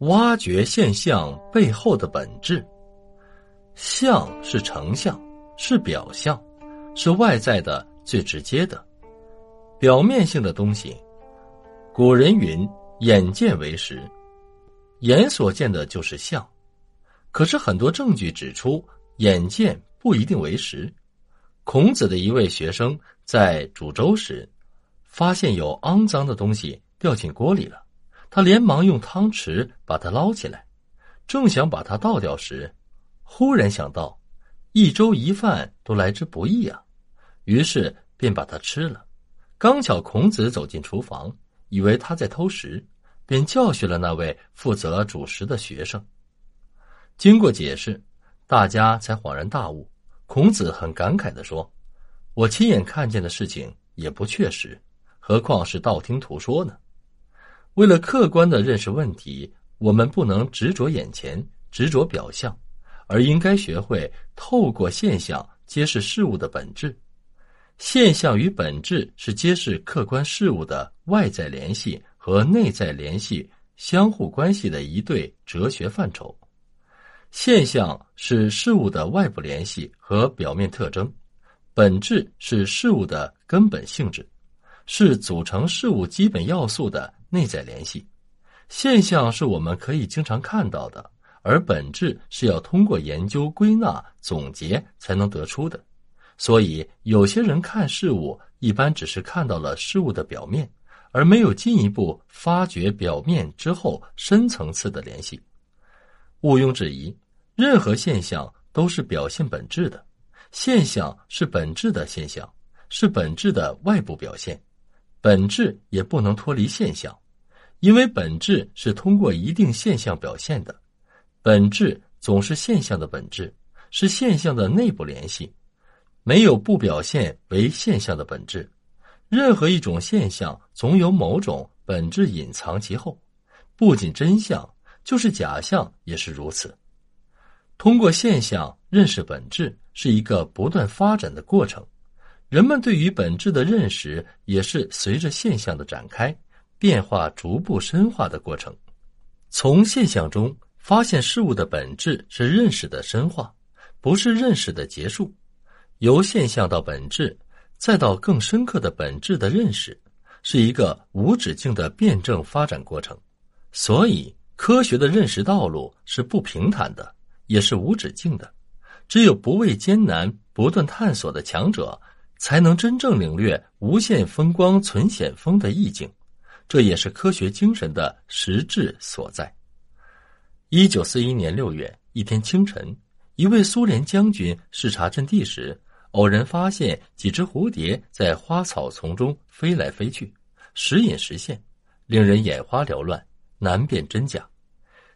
挖掘现象背后的本质。相是成像，是表象，是外在的最直接的、表面性的东西。古人云：“眼见为实”，眼所见的就是相。可是很多证据指出，眼见不一定为实。孔子的一位学生在煮粥时，发现有肮脏的东西掉进锅里了，他连忙用汤匙把它捞起来，正想把它倒掉时，忽然想到，一粥一饭都来之不易啊，于是便把它吃了。刚巧孔子走进厨房，以为他在偷食，便教训了那位负责煮食的学生。经过解释，大家才恍然大悟。孔子很感慨地说：“我亲眼看见的事情也不确实，何况是道听途说呢？为了客观的认识问题，我们不能执着眼前，执着表象，而应该学会透过现象揭示事物的本质。现象与本质是揭示客观事物的外在联系和内在联系相互关系的一对哲学范畴。”现象是事物的外部联系和表面特征，本质是事物的根本性质，是组成事物基本要素的内在联系。现象是我们可以经常看到的，而本质是要通过研究、归纳、总结才能得出的。所以，有些人看事物一般只是看到了事物的表面，而没有进一步发掘表面之后深层次的联系。毋庸置疑，任何现象都是表现本质的。现象是本质的现象，是本质的外部表现。本质也不能脱离现象，因为本质是通过一定现象表现的。本质总是现象的本质，是现象的内部联系。没有不表现为现象的本质。任何一种现象总有某种本质隐藏其后，不仅真相。就是假象也是如此。通过现象认识本质是一个不断发展的过程，人们对于本质的认识也是随着现象的展开变化逐步深化的过程。从现象中发现事物的本质是认识的深化，不是认识的结束。由现象到本质，再到更深刻的本质的认识，是一个无止境的辩证发展过程。所以。科学的认识道路是不平坦的，也是无止境的。只有不畏艰难、不断探索的强者，才能真正领略“无限风光存险峰”的意境。这也是科学精神的实质所在。一九四一年六月一天清晨，一位苏联将军视察阵地时，偶然发现几只蝴蝶在花草丛中飞来飞去，时隐时现，令人眼花缭乱，难辨真假。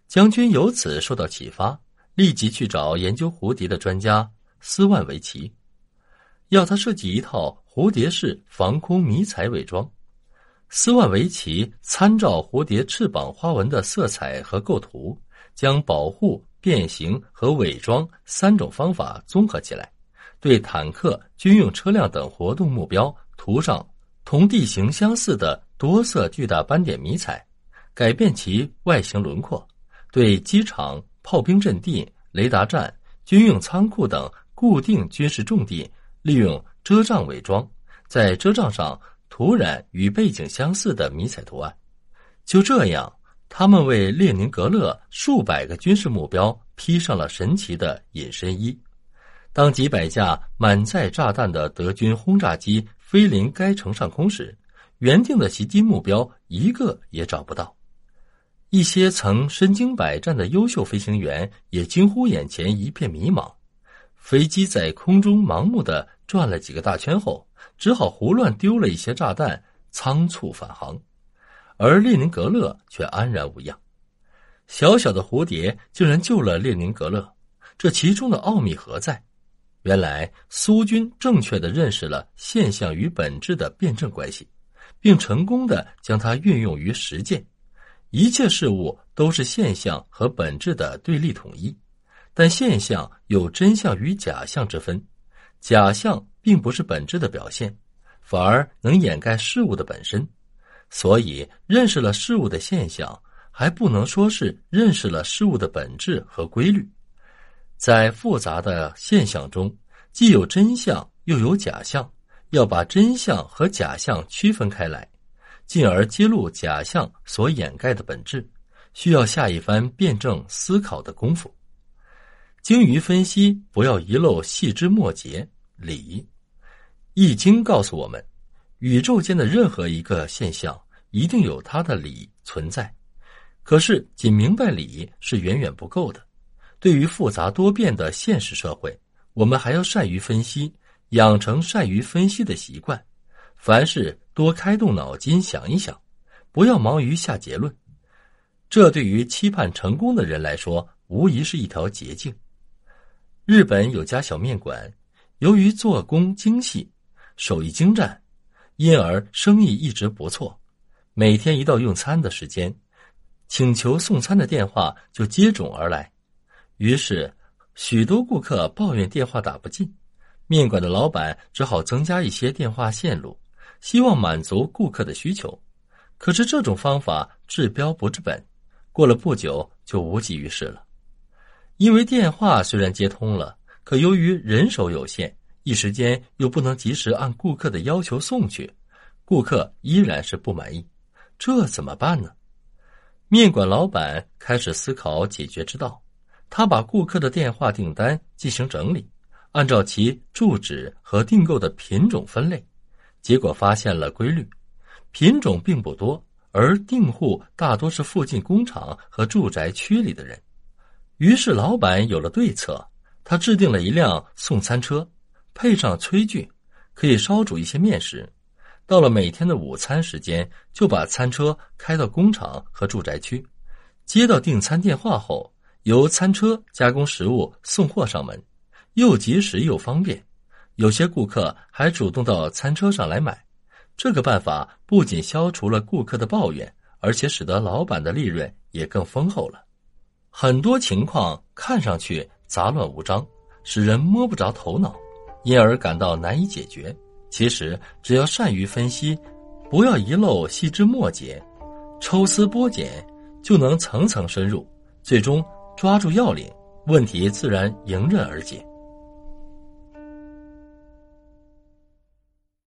将军由此受到启发，立即去找研究蝴蝶的专家斯万维奇，要他设计一套蝴蝶式防空迷彩伪装。斯万维奇参照蝴蝶翅膀花纹的色彩和构图，将保护、变形和伪装三种方法综合起来，对坦克、军用车辆等活动目标涂上同地形相似的多色巨大斑点迷彩，改变其外形轮廓。对机场、炮兵阵地、雷达站、军用仓库等固定军事重地，利用遮障伪装，在遮障上涂染与背景相似的迷彩图案。就这样，他们为列宁格勒数百个军事目标披上了神奇的隐身衣。当几百架满载炸弹的德军轰炸机飞临该城上空时，原定的袭击目标一个也找不到。一些曾身经百战的优秀飞行员也惊呼眼前一片迷茫，飞机在空中盲目的转了几个大圈后，只好胡乱丢了一些炸弹，仓促返航。而列宁格勒却安然无恙。小小的蝴蝶竟然救了列宁格勒，这其中的奥秘何在？原来苏军正确的认识了现象与本质的辩证关系，并成功的将它运用于实践。一切事物都是现象和本质的对立统一，但现象有真相与假象之分，假象并不是本质的表现，反而能掩盖事物的本身。所以，认识了事物的现象，还不能说是认识了事物的本质和规律。在复杂的现象中，既有真相又有假象，要把真相和假象区分开来，进而揭露假象所掩盖的本质，需要下一番辩证思考的功夫。精于分析，不要遗漏细枝末节。理，《易经》告诉我们，宇宙间的任何一个现象一定有它的理存在。可是，仅明白理是远远不够的。对于复杂多变的现实社会，我们还要善于分析，养成善于分析的习惯。凡事多开动脑筋想一想，不要忙于下结论。这对于期盼成功的人来说，无疑是一条捷径。日本有家小面馆，由于做工精细，手艺精湛，因而生意一直不错。每天一到用餐的时间，请求送餐的电话就接踵而来。于是，许多顾客抱怨电话打不进，面馆的老板只好增加一些电话线路，希望满足顾客的需求。可是这种方法治标不治本，过了不久就无济于事了。因为电话虽然接通了，可由于人手有限，一时间又不能及时按顾客的要求送去，顾客依然是不满意。这怎么办呢？面馆老板开始思考解决之道。他把顾客的电话订单进行整理，按照其住址和订购的品种分类，结果发现了规律：品种并不多，而订户大多是附近工厂和住宅区里的人。于是老板有了对策，他制定了一辆送餐车，配上炊具，可以烧煮一些面食。到了每天的午餐时间，就把餐车开到工厂和住宅区，接到订餐电话后。由餐车加工食物送货上门，又及时又方便。有些顾客还主动到餐车上来买。这个办法不仅消除了顾客的抱怨，而且使得老板的利润也更丰厚了。很多情况看上去杂乱无章，使人摸不着头脑，因而感到难以解决。其实，只要善于分析，不要遗漏细枝末节，抽丝剥茧，就能层层深入，最终。抓住要领，问题自然迎刃而解。